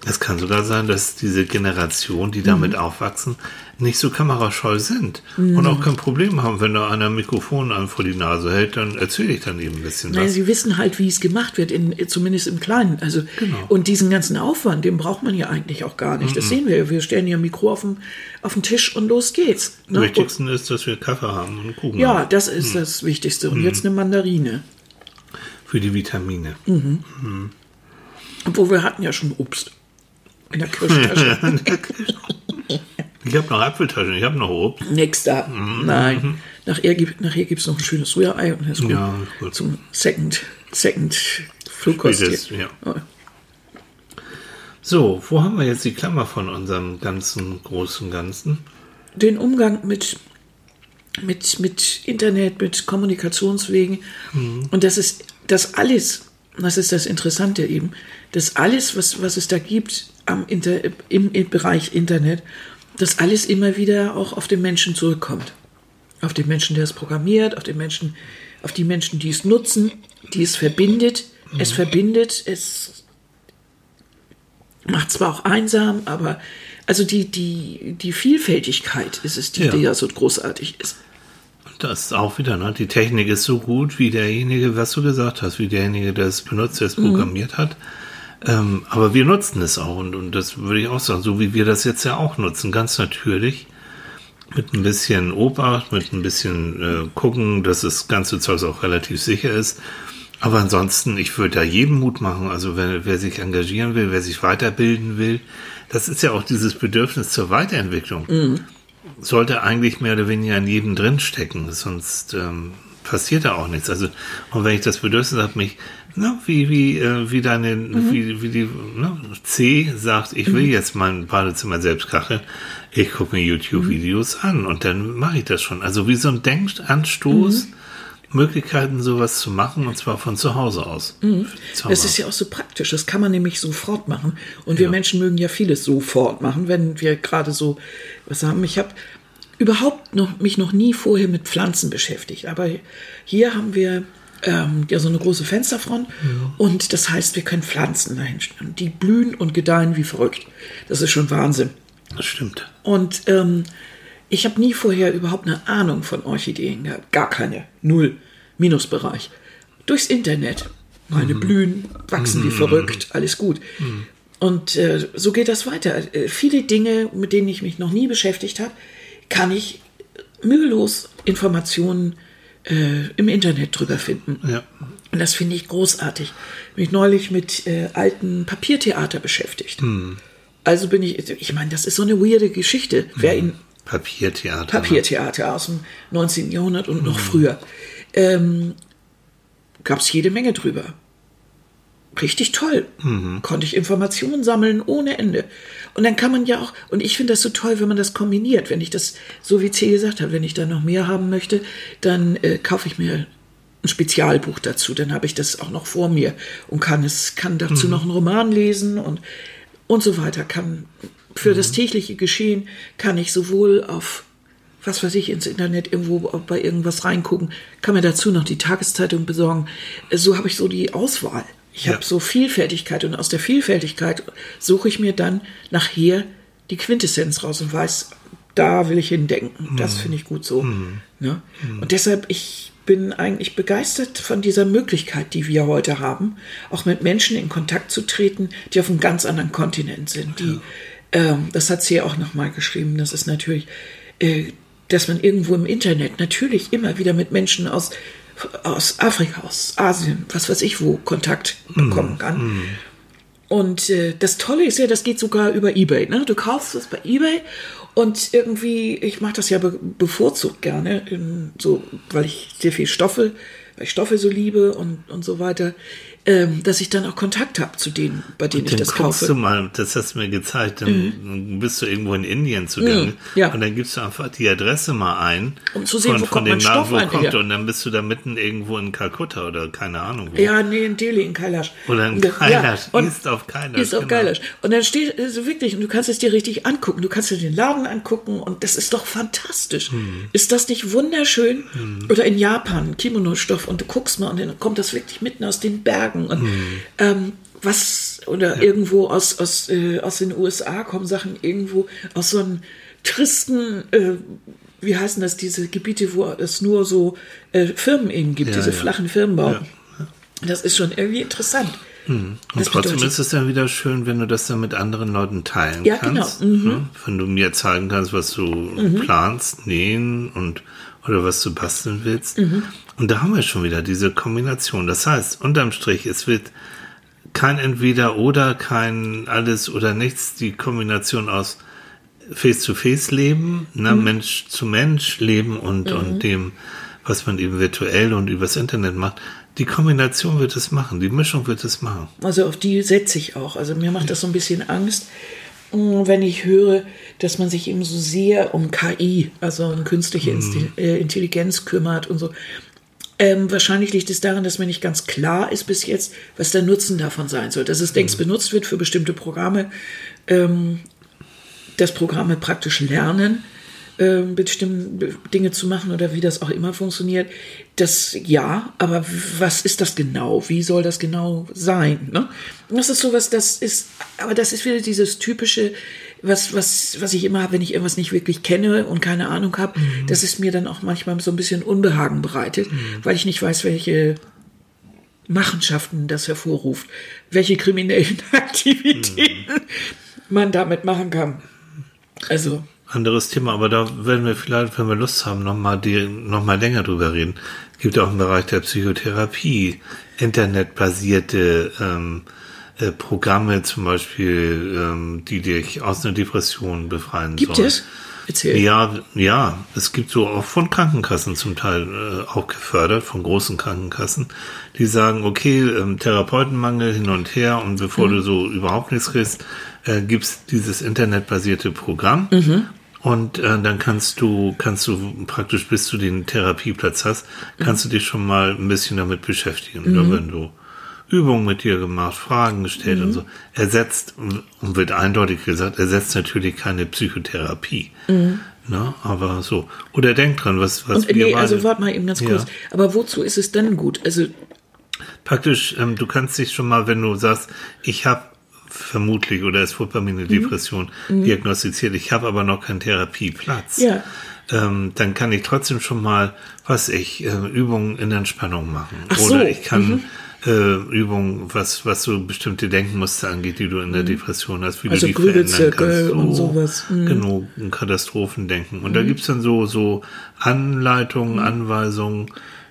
Es kann sogar sein, dass diese Generation, die damit aufwachsen, nicht so kamerascheu sind und auch kein Problem haben, wenn da einer ein Mikrofon einem vor die Nase hält, dann erzähle ich dann eben ein bisschen Nein, was. sie wissen halt, wie es gemacht wird, in, zumindest im Kleinen. Also, Genau. Und diesen ganzen Aufwand, den braucht man ja eigentlich auch gar nicht. Das sehen wir. Wir stellen hier ein Mikro auf den, auf den Tisch und los geht's. Ne? wichtigsten ist, dass wir Kaffee haben und Kuchen Ja, haben das ist das Wichtigste. Und jetzt eine Mandarine. für die Vitamine. Obwohl wir hatten ja schon Obst in der Kirschtasche. Ich habe noch Apfeltaschen, ich habe noch Obst. Nix da. Nein. Nachher gibt nachher gibt's noch ein schönes Rührei und das ist gut. Ja, ist gut. Zum Second, Second Flugkost. Spätes, ja. So, wo haben wir jetzt die Klammer von unserem ganzen großen Ganzen? den Umgang mit, mit, mit Internet, mit Kommunikationswegen. Und das ist das alles, das ist das Interessante eben, dass alles, was, was es da gibt am Inter, im, im Bereich Internet, dass alles immer wieder auch auf den Menschen zurückkommt. Auf den Menschen, der es programmiert, auf den Menschen, auf die Menschen, die es nutzen, die es verbindet. Es verbindet, es macht zwar auch einsam, aber also die, die, die Vielfältigkeit ist es, die Ja. ja, ja so großartig ist. Das ist auch wieder, ne? Die Technik ist so gut, wie derjenige, was du gesagt hast, wie derjenige, der es benutzt, der es programmiert hat. Ähm, aber wir nutzen es auch und, und das würde ich auch sagen, so wie wir das jetzt ja auch nutzen, ganz natürlich. Mit ein bisschen Obacht, mit ein bisschen äh, gucken, dass das ganze Zeug auch relativ sicher ist. Aber ansonsten, ich würde da jedem Mut machen, also wer, wer sich engagieren will, wer sich weiterbilden will, das ist ja auch dieses Bedürfnis zur Weiterentwicklung sollte eigentlich mehr oder weniger in jedem drinstecken, sonst ähm, passiert da auch nichts. Also, und wenn ich das Bedürfnis habe, mich, ne, wie, wie, äh, wie deine, wie, wie die, ne, C sagt, ich will jetzt mein Badezimmer selbst kacheln, ich gucke mir YouTube-Videos an und dann mache ich das schon. Also wie so ein Denkanstoß, Möglichkeiten, sowas zu machen, und zwar von zu Hause aus. Zauber. Das ist ja auch so praktisch. Das kann man nämlich sofort machen. Und wir Menschen mögen ja vieles sofort machen, wenn wir gerade so was haben. Ich habe überhaupt noch, mich noch nie vorher mit Pflanzen beschäftigt. Aber hier haben wir ähm, ja so eine große Fensterfront. Und das heißt, wir können Pflanzen dahinstellen. Die blühen und gedeihen wie verrückt. Das ist schon Wahnsinn. das stimmt. Und ähm, ich habe nie vorher überhaupt eine Ahnung von Orchideen gehabt. Gar keine. Null. Minusbereich. Durchs Internet. Meine blühen, wachsen wie verrückt, alles gut. Und äh, so geht das weiter. Äh, viele Dinge, mit denen ich mich noch nie beschäftigt habe, kann ich mühelos Informationen äh, im Internet drüber finden. Ja. Und das finde ich großartig. Mich neulich mit äh, alten Papiertheater beschäftigt. Also bin ich, ich meine, das ist so eine weirde Geschichte. Wer ihn Papiertheater. Papiertheater aus dem 19. Jahrhundert und noch früher. Ähm, Gab es jede Menge drüber. Richtig toll. Konnte ich Informationen sammeln ohne Ende. Und dann kann man ja auch, und ich finde das so toll, wenn man das kombiniert. Wenn ich das, so wie C gesagt hat, wenn ich da noch mehr haben möchte, dann äh, kaufe ich mir ein Spezialbuch dazu. Dann habe ich das auch noch vor mir und kann es, kann dazu noch einen Roman lesen und, und so weiter. Kann für das tägliche Geschehen kann ich sowohl auf was weiß ich, ins Internet irgendwo bei irgendwas reingucken, kann mir dazu noch die Tageszeitung besorgen. So habe ich so die Auswahl. Ich Ja. habe so Vielfältigkeit und aus der Vielfältigkeit suche ich mir dann nachher die Quintessenz raus und weiß, da will ich hindenken. Das finde ich gut so. Ne? Und deshalb, ich bin eigentlich begeistert von dieser Möglichkeit, die wir heute haben, auch mit Menschen in Kontakt zu treten, die auf einem ganz anderen Kontinent sind. Die, ähm, das hat sie ja auch nochmal geschrieben. Das ist natürlich, äh, dass man irgendwo im Internet natürlich immer wieder mit Menschen aus, aus Afrika, aus Asien, was weiß ich wo, Kontakt bekommen kann. Und äh, das Tolle ist ja, das geht sogar über Ebay. Ne? Du kaufst es bei Ebay und irgendwie, ich mache das ja be bevorzugt gerne, in, so, weil ich sehr viel Stoffe, weil ich Stoffe so liebe und, und so weiter ähm, dass ich dann auch Kontakt habe zu denen, bei denen ich das kaufe. du mal, das hast du mir gezeigt, dann bist du irgendwo in Indien zugange Mhm, ja. und dann gibst du einfach die Adresse mal ein. Um zu sehen, wo kommt mein dem Stoff wo eigentlich kommt er. und dann bist du da mitten irgendwo in Kalkutta oder keine Ahnung wo. Ja, nee, in Delhi, in Kailash. Oder in Kailash, und East of Kailash, East genau. Kailash. Und dann steht also wirklich, und du kannst es dir richtig angucken. Du kannst dir den Laden angucken und das ist doch fantastisch. Hm. Ist das nicht wunderschön? Oder in Japan, Kimono-Stoff und du guckst mal und dann kommt das wirklich mitten aus den Bergen. Und Hm. ähm, was, oder irgendwo aus, aus, äh, aus den USA kommen Sachen irgendwo aus so einem tristen, äh, wie heißen das, diese Gebiete, wo es nur so äh, Firmen eben gibt, Ja, diese ja. flachen Firmenbauten. Das ist schon irgendwie interessant. Und Das trotzdem bedeutet- ist es dann wieder schön, wenn du das dann mit anderen Leuten teilen Ja, kannst. genau. Mhm. Ne? Wenn du mir zeigen kannst, was du planst, nähen und oder was du basteln willst. Mhm. Und da haben wir schon wieder diese Kombination. Das heißt, unterm Strich, es wird kein Entweder oder, kein alles oder nichts, die Kombination aus Face-to-Face-Leben, ne, Mhm. Mensch zu Mensch leben und, und dem, was man eben virtuell und übers Internet macht. Die Kombination wird es machen, die Mischung wird es machen. Also auf die setze ich auch. Also mir macht das so ein bisschen Angst, mh, wenn ich höre, dass man sich eben so sehr um KI, also um künstliche Insti- äh, Intelligenz kümmert und so. Ähm, wahrscheinlich liegt es daran, dass mir nicht ganz klar ist bis jetzt, was der Nutzen davon sein soll. Dass es längst benutzt wird für bestimmte Programme, ähm, dass Programme praktisch lernen, ähm, bestimmte Dinge zu machen oder wie das auch immer funktioniert. Das ja, aber was ist das genau? Wie soll das genau sein? Ne? Das ist sowas, das ist, aber das ist wieder dieses typische, was, was, was ich immer habe, wenn ich irgendwas nicht wirklich kenne und keine Ahnung habe, dass es mir dann auch manchmal so ein bisschen Unbehagen bereitet, weil ich nicht weiß, welche Machenschaften das hervorruft, welche kriminellen Aktivitäten man damit machen kann. Also, Anderes Thema, aber da werden wir vielleicht, wenn wir Lust haben, nochmal noch mal länger drüber reden. Es gibt auch im Bereich der Psychotherapie internetbasierte ähm, äh, Programme zum Beispiel, ähm, die dich aus einer Depression befreien gibt sollen. es? Erzähl. Ja, ja, es gibt so auch von Krankenkassen zum Teil äh, auch gefördert, von großen Krankenkassen, die sagen, okay, ähm, Therapeutenmangel hin und her und bevor du so überhaupt nichts kriegst, äh, gibt's dieses internetbasierte Programm und äh, dann kannst du, kannst du praktisch bis du den Therapieplatz hast, kannst du dich schon mal ein bisschen damit beschäftigen. Oder wenn du Übungen mit dir gemacht, Fragen gestellt und so. Ersetzt, und wird eindeutig gesagt, ersetzt natürlich keine Psychotherapie. Ne? Aber so. Oder denk dran, was, was Und, wir nee, beide- also warte mal eben ganz Ja. kurz. Aber wozu ist es denn gut? Also, Praktisch, ähm, du kannst dich schon mal, wenn du sagst, ich habe vermutlich oder es wurde bei mir Mhm. eine Depression diagnostiziert, ich habe aber noch keinen Therapieplatz. Ja. Ähm, dann kann ich trotzdem schon mal, was ich, äh, Übungen in Entspannung machen. Ach so, Oder ich kann äh, Übungen, was, was so bestimmte Denkmuster angeht, die du in der Depression hast, wie Also du die verändern kannst. und sowas. Mhm. Genau, ein Katastrophendenken. Und da gibt's dann so, so Anleitungen, Anweisungen,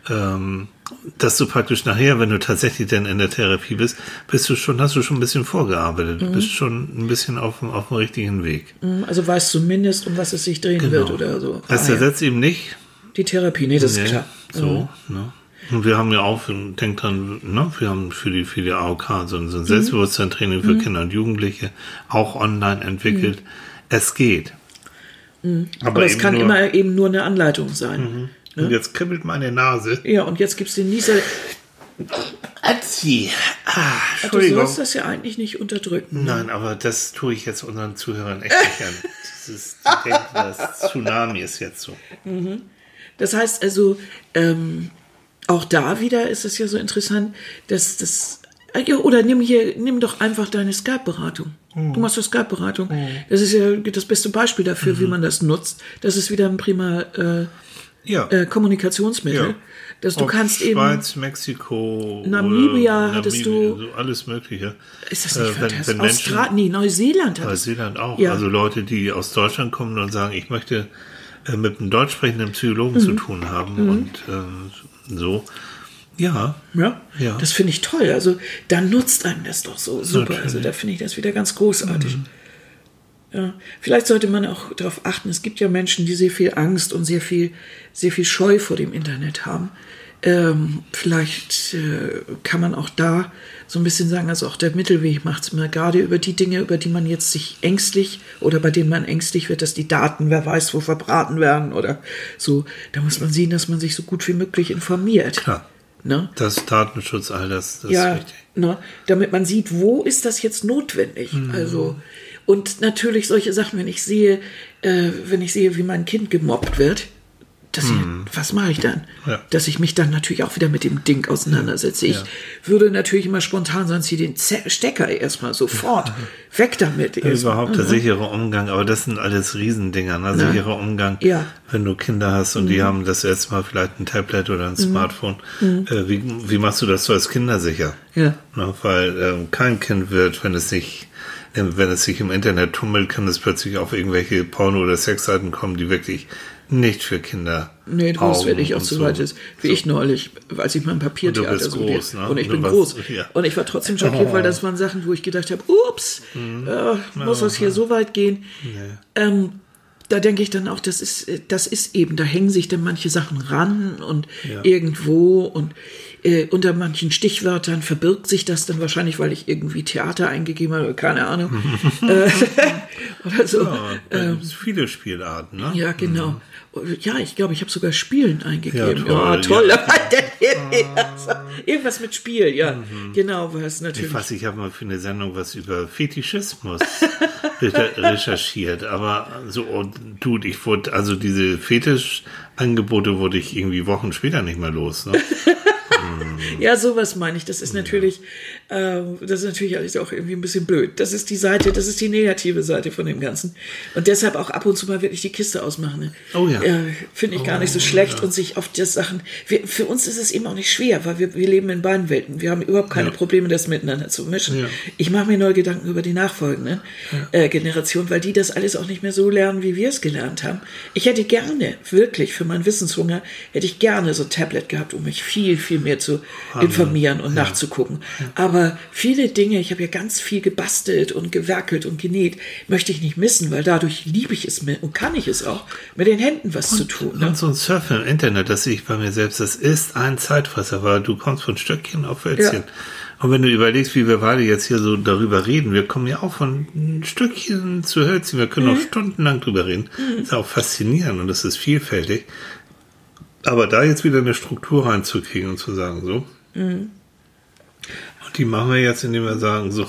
ähm, dass du praktisch nachher, wenn du tatsächlich dann in der Therapie bist, bist du schon, hast du schon ein bisschen vorgearbeitet, Mhm. du bist schon ein bisschen auf dem, auf dem richtigen Weg. also weißt zumindest, um was es sich drehen wird oder so. Das Ah, ja. ersetzt eben nicht, Die Therapie, nee, das ist Nee, klar. So, ne? Und wir haben ja auch, denk dran, ne, wir haben für die, für die AOK so ein, so Mhm. ein Selbstbewusstseinstraining für Kinder und Jugendliche auch online entwickelt. Es geht. Aber, Mhm. Aber es kann nur- immer eben nur eine Anleitung sein. Und jetzt kribbelt meine Nase. Ja, und jetzt gibt's den Nieser. Atzi. Ah, Du Entschuldigung. sollst das ja eigentlich nicht unterdrücken. Nein, aber das tue ich jetzt unseren Zuhörern echt nicht an. Das ist, die denken, das Tsunami ist jetzt so. Das heißt also, ähm, auch da wieder ist es ja so interessant, dass das. ja, Oder nimm hier, nimm doch einfach deine Skype-Beratung. Du machst doch Skype-Beratung. Das ist ja das beste Beispiel dafür, wie man das nutzt. Das ist wieder ein prima äh, Ja. äh, Kommunikationsmittel. Ja. Dass du Ob kannst eben. Schweiz, Mexiko, Namibia oder hattest du- so alles Mögliche. Ist das nicht Äh, wenn, fantastisch? wenn Menschen, Australien, nee, Neuseeland hat. Neuseeland auch. Ja. Also Leute, die aus Deutschland kommen und sagen, ich möchte äh, mit einem deutsch sprechenden Psychologen Mhm. zu tun haben und äh, so. Ja. Ja, Ja. das finde ich toll. Also da nutzt einem das doch so super. Natürlich. Also da finde ich das wieder ganz großartig. Ja, vielleicht sollte man auch darauf achten. Es gibt ja Menschen, die sehr viel Angst und sehr viel, sehr viel Scheu vor dem Internet haben. Ähm, vielleicht äh, kann man auch da so ein bisschen sagen, also auch der Mittelweg macht es immer, gerade über die Dinge, über die man jetzt sich ängstlich oder bei denen man ängstlich wird, dass die Daten, wer weiß, wo verbraten werden oder so. Da muss man sehen, dass man sich so gut wie möglich informiert. Klar. Ne? Das Datenschutz, all das, das ja, ist wichtig. ne, damit man sieht, wo ist das jetzt notwendig. Mhm. Also und natürlich solche Sachen, wenn ich sehe, äh, wenn ich sehe, wie mein Kind gemobbt wird, dass ich, was mache ich dann? Mhm. Ja. Dass ich mich dann natürlich auch wieder mit dem Ding auseinandersetze. Ich Ja. würde natürlich immer spontan sonst hier den Ze- Stecker erstmal sofort weg damit. erstmal. Überhaupt der sichere Umgang, aber das sind alles Riesendinger, ne? Sicherer Umgang. Ja. Mhm. Wenn du Kinder hast und die haben das erste Mal vielleicht ein Tablet oder ein Smartphone, äh, wie, wie machst du das so als Kinder sicher? Ja. Ne? Weil ähm, kein Kind wird, wenn es nicht, wenn es sich im Internet tummelt, kann es plötzlich auf irgendwelche Porno- oder Sexseiten kommen, die wirklich nicht für Kinder. Nee, groß Augen werde ich auch zu so. weit ist. Wie ich neulich, als ich mein Papiertheater Und du bist so groß, ne? Und ich Du bin warst- groß. ja. Und ich war trotzdem schockiert, Oh. weil das waren Sachen, wo ich gedacht habe, ups, Mhm. äh, muss das hier so weit gehen? Ähm, da denke ich dann auch, das ist, äh, das ist eben, da hängen sich dann manche Sachen ran und Ja. irgendwo und äh, unter manchen Stichwörtern verbirgt sich das dann wahrscheinlich, weil ich irgendwie Theater eingegeben habe, keine Ahnung. äh, oder so. Ja, gibt's viele Spielarten, ne? Ähm, Ja, genau. Ja, ich glaube, ich habe sogar Spielen eingegeben. Ja, Ja, toll, toll. Irgendwas mit Spiel, ja. Genau, war es Ich natürlich. weiß, ich habe mal für eine Sendung was über Fetischismus re- recherchiert, aber so, und du, ich wurde, also diese Fetischangebote wurde ich irgendwie Wochen später nicht mehr los, ne? Ja, sowas meine ich. Das ist natürlich, äh, das ist natürlich alles auch irgendwie ein bisschen blöd. Das ist die Seite, das ist die negative Seite von dem Ganzen. Und deshalb auch ab und zu mal wirklich die Kiste ausmachen. Ne? Oh ja. Äh, Finde ich gar nicht so schlecht und sich auf das Sachen. Wir, für uns ist es eben auch nicht schwer, weil wir, wir leben in beiden Welten. Wir haben überhaupt keine Ja. Probleme, das miteinander zu mischen. Ja. Ich mache mir neue Gedanken über die nachfolgende äh, Generation, weil die das alles auch nicht mehr so lernen, wie wir es gelernt haben. Ich hätte gerne, wirklich, für meinen Wissenshunger, hätte ich gerne so ein Tablet gehabt, um mich viel, viel mehr zu informieren und nachzugucken. Aber viele Dinge, ich habe ja ganz viel gebastelt und gewerkelt und genäht, möchte ich nicht missen, weil dadurch liebe ich es mir und kann ich es auch, mit den Händen was zu tun. Ne? Und so ein Surfen im Internet, das sehe ich bei mir selbst, das ist ein Zeitfresser, weil du kommst von Stöckchen auf Hölzchen. Ja. Und wenn du überlegst, wie wir beide jetzt hier so darüber reden, wir kommen ja auch von Stückchen zu Hölzchen, wir können noch stundenlang drüber reden. Das ist auch faszinierend und das ist vielfältig. Aber da jetzt wieder eine Struktur reinzukriegen und zu sagen, so. Und die machen wir jetzt, indem wir sagen, so.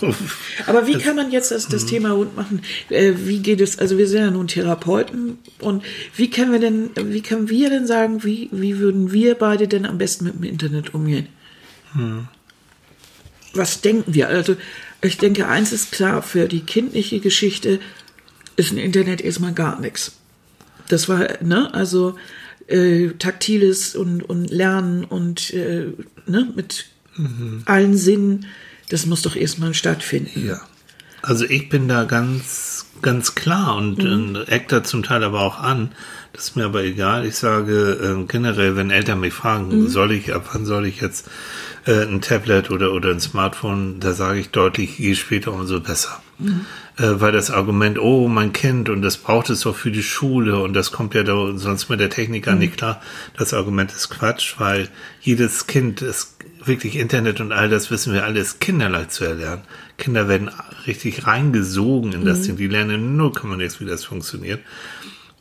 Aber wie kann man jetzt das, das Thema rund machen? Äh, wie geht es, also wir sind ja nun Therapeuten und wie können wir denn, wie können wir denn sagen, wie, wie würden wir beide denn am besten mit dem Internet umgehen? Was denken wir? Also ich denke, eins ist klar, für die kindliche Geschichte ist ein Internet erstmal gar nichts. Das war, ne, also äh, taktiles und, und Lernen und äh, ne, mit allen Sinnen, das muss doch erstmal stattfinden. Ja. Also ich bin da ganz, ganz klar und Mhm. äh, eck da zum Teil aber auch an. Das ist mir aber egal. Ich sage äh, generell, wenn Eltern mich fragen, Mhm. soll ich, ab wann soll ich jetzt äh, ein Tablet oder, oder ein Smartphone, da sage ich deutlich, je später, umso besser. Mhm. Äh, weil das Argument, oh, mein Kind, und das braucht es doch für die Schule und das kommt ja da sonst mit der Technik gar Mhm. nicht klar, das Argument ist Quatsch, weil jedes Kind ist wirklich Internet und all das wissen wir alles kinderleicht zu erlernen. Kinder werden richtig reingesogen in das Ding. Die lernen nur, kann man jetzt, wie das funktioniert.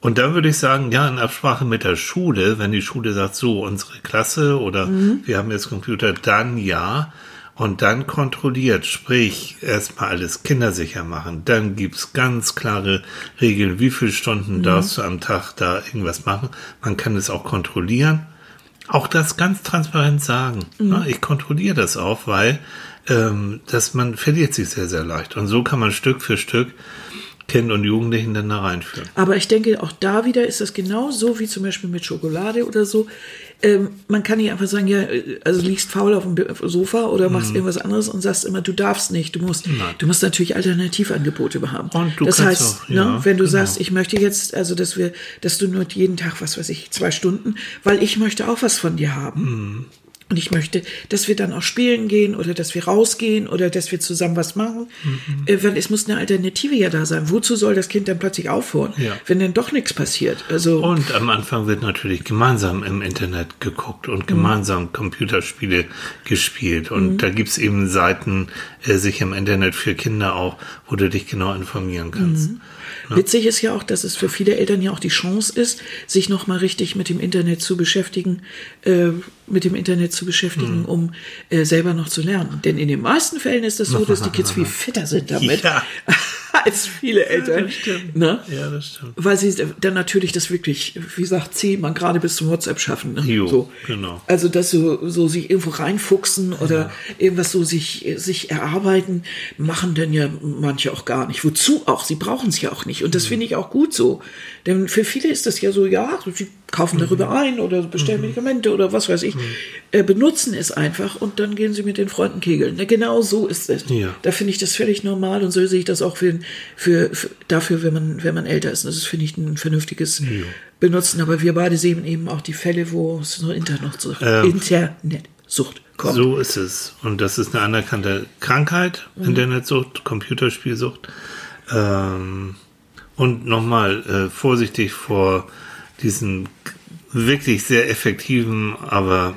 Und dann würde ich sagen, ja, in Absprache mit der Schule, wenn die Schule sagt, so, unsere Klasse oder wir haben jetzt Computer, dann ja. Und dann kontrolliert, sprich, erstmal alles kindersicher machen. Dann gibt's ganz klare Regeln, wie viele Stunden darfst du am Tag da irgendwas machen. Man kann es auch kontrollieren. Auch das ganz transparent sagen. Ja, ich kontrolliere das auch, weil ähm, dass man verliert sich sehr, sehr leicht. Und so kann man Stück für Stück Kind und Jugendlichen dann da reinführen. Aber ich denke, auch da wieder ist das genauso wie zum Beispiel mit Schokolade oder so. Ähm, man kann nicht einfach sagen, ja, äh, also liegst faul auf dem Sofa oder machst Mhm. irgendwas anderes und sagst immer, du darfst nicht, du musst, du musst natürlich Alternativangebote haben. Und du das kannst heißt, auch, ja, ne, wenn du genau. sagst, ich möchte jetzt, also dass wir, dass du nur jeden Tag, was weiß ich, zwei Stunden, weil ich möchte auch was von dir haben. Und ich möchte, dass wir dann auch spielen gehen oder dass wir rausgehen oder dass wir zusammen was machen. Mhm. Äh, weil es muss eine Alternative ja da sein. Wozu soll das Kind dann plötzlich aufhören, Ja. wenn dann doch nichts passiert? Also Und am Anfang wird natürlich gemeinsam im Internet geguckt Mhm. und gemeinsam Computerspiele gespielt. Und da gibt's eben Seiten äh, sich im Internet für Kinder auch, wo du dich genau informieren kannst. Mhm. Witzig ist ja auch, dass es für viele Eltern ja auch die Chance ist, sich nochmal richtig mit dem Internet zu beschäftigen, äh, mit dem Internet zu beschäftigen, Mhm. um äh, selber noch zu lernen. Denn in den meisten Fällen ist es so, dass die Kids viel fitter sind damit Ja. als viele Eltern. das stimmt. Ne? Ja, das stimmt. Weil sie dann natürlich das wirklich, wie sagt C, man gerade bis zum WhatsApp schaffen. Ne? Jo, so. genau. Also, dass so, so sich irgendwo reinfuchsen oder irgendwas so sich, sich erarbeiten, machen denn ja manche auch gar nicht. Wozu auch? Sie brauchen es ja auch nicht. Mhm. Und das finde ich auch gut so. Denn für viele ist das ja so, ja, sie kaufen darüber Mhm. ein oder bestellen Medikamente oder was weiß ich, äh, benutzen es einfach und dann gehen sie mit den Freunden kegeln. Ne, genau so ist es. Ja. Da finde ich das völlig normal und so sehe ich das auch für, für, für dafür, wenn man, wenn man älter ist. Das ist, finde ich, ein vernünftiges Benutzen. Aber wir beide sehen eben auch die Fälle, wo es zur Internetsucht, Ähm. Internetsucht kommt. So ist es. Und das ist eine anerkannte Krankheit, Internetsucht, Computerspielsucht. Ähm, und nochmal äh, vorsichtig vor diesen wirklich sehr effektiven, aber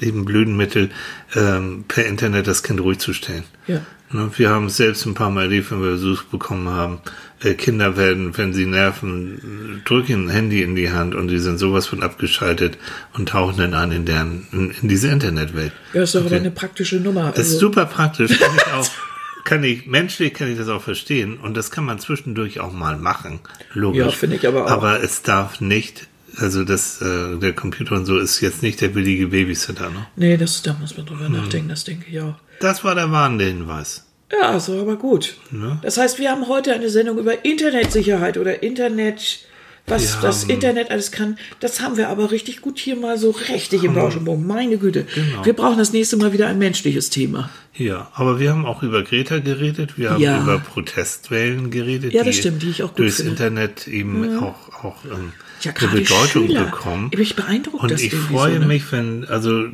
eben blöden Mittel, ähm, per Internet das Kind ruhig zu stellen. Ja. Ne, Wir haben es selbst ein paar Mal erlebt, wenn wir Besuch bekommen haben. Äh, Kinder werden, wenn sie nerven, drücken ein Handy in die Hand und sie sind sowas von abgeschaltet und tauchen dann ein in, deren, in, in diese Internetwelt. Ja, ist doch aber Okay. eine praktische Nummer. Das ist Also, super praktisch, kann ich auch, kann ich, menschlich kann ich das auch verstehen und das kann man zwischendurch auch mal machen, logisch. Ja, finde ich aber auch. Aber es darf nicht, also das, äh, der Computer und so ist jetzt nicht der billige Babysitter, ne? nee, das, da muss man drüber nachdenken, das denke ich auch. Das war der warnende Hinweis. Ja, ist doch aber gut. Ne? Das heißt, wir haben heute eine Sendung über Internetsicherheit oder Internet, was Wir das haben- Internet alles kann. Das haben wir aber richtig gut hier mal so richtig im Bauschenbogen. Meine Güte. Genau. Wir brauchen das nächste Mal wieder ein menschliches Thema. Ja, aber wir haben auch über Greta geredet, wir haben Ja. über Protestwellen geredet, Ja, das stimmt, die ich auch gut durchs finde. Internet eben auch, auch ähm, Ja, eine Bedeutung Schüler. bekommen. Ich bin beeindruckt, Und ich freue so, ne? mich, wenn, also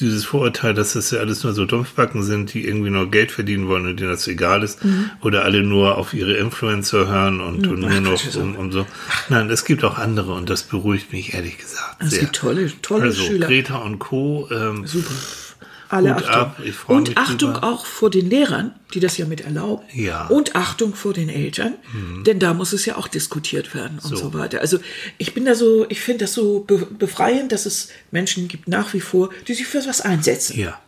dieses Vorurteil, dass das ja alles nur so Dumpfbacken sind, die irgendwie nur Geld verdienen wollen und denen das egal ist, Mhm. oder alle nur auf ihre Influencer hören und, und nur noch um, um so. Nein, es gibt auch andere und das beruhigt mich ehrlich gesagt. Es sehr. gibt tolle, tolle also, Schüler. Greta und Co. Ähm, Super. Alle Hut Achtung. ab, ich und mich Achtung drüber. auch vor den Lehrern, die das ja mit erlauben. Ja. Mhm. Und Achtung vor den Eltern, denn da muss es ja auch diskutiert werden und so, So. weiter. Also ich bin da so, ich finde das so be befreiend, dass es Menschen gibt nach wie vor, die sich für was einsetzen. Ja.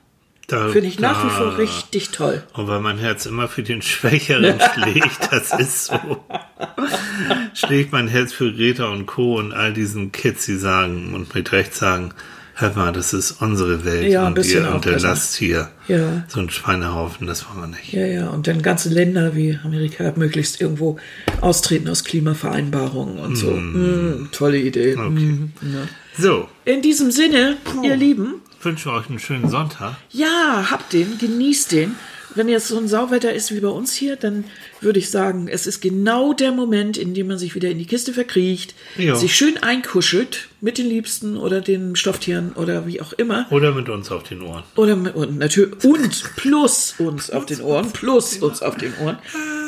Finde ich nach wie vor richtig toll. Und weil mein Herz immer für den Schwächeren schlägt, das ist so, schlägt mein Herz für Greta und Co. und all diesen Kids, die sagen und mit Recht sagen, hör mal, das ist unsere Welt Ja, und ihr unterlasst hier Ja. so einen Schweinehaufen, das wollen wir nicht. Ja, ja, und dann ganze Länder wie Amerika möglichst irgendwo austreten aus Klimavereinbarungen und so. Mm, tolle Idee. Mm, ja. So, In diesem Sinne, ihr Lieben, wünsche euch einen schönen Sonntag. Ja, habt den, genießt den. Wenn jetzt so ein Sauwetter ist wie bei uns hier, dann würde ich sagen, es ist genau der Moment, in dem man sich wieder in die Kiste verkriecht, Ja. sich schön einkuschelt mit den Liebsten oder den Stofftieren oder wie auch immer. Oder mit uns auf den Ohren. Oder mit, und natürlich und plus uns auf den Ohren, plus uns auf den Ohren.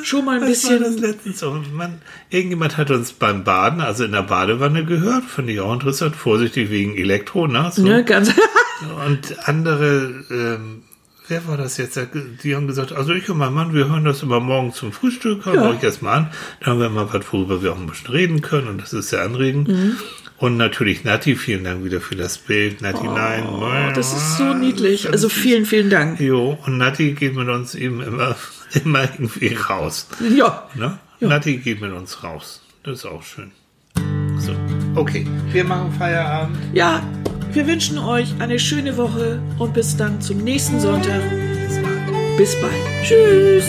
Schon mal ein Was war das bisschen. letztens? so? Man, irgendjemand hat uns beim Baden, also in der Badewanne gehört, fand ich auch interessant, vorsichtig wegen Elektro, ne? So. Ne, ganz, Und andere, ähm, wer war das jetzt? Die haben gesagt, also ich und mein Mann, wir hören das immer morgen zum Frühstück, hören Ja. euch erst mal an. Da haben wir mal was, worüber wir auch ein bisschen reden können und das ist sehr anregend. Mhm. Und natürlich Nati, vielen Dank wieder für das Bild. Nati, nein. oh, das ist so niedlich. Also vielen, vielen Dank. Jo, und Nati geht mit uns eben immer, immer irgendwie raus. Ja. Ne? Nati geht mit uns raus. Das ist auch schön. So, okay. Wir machen Feierabend. Ja, wir wünschen euch eine schöne Woche und bis dann zum nächsten Sonntag. Bis bald. Tschüss.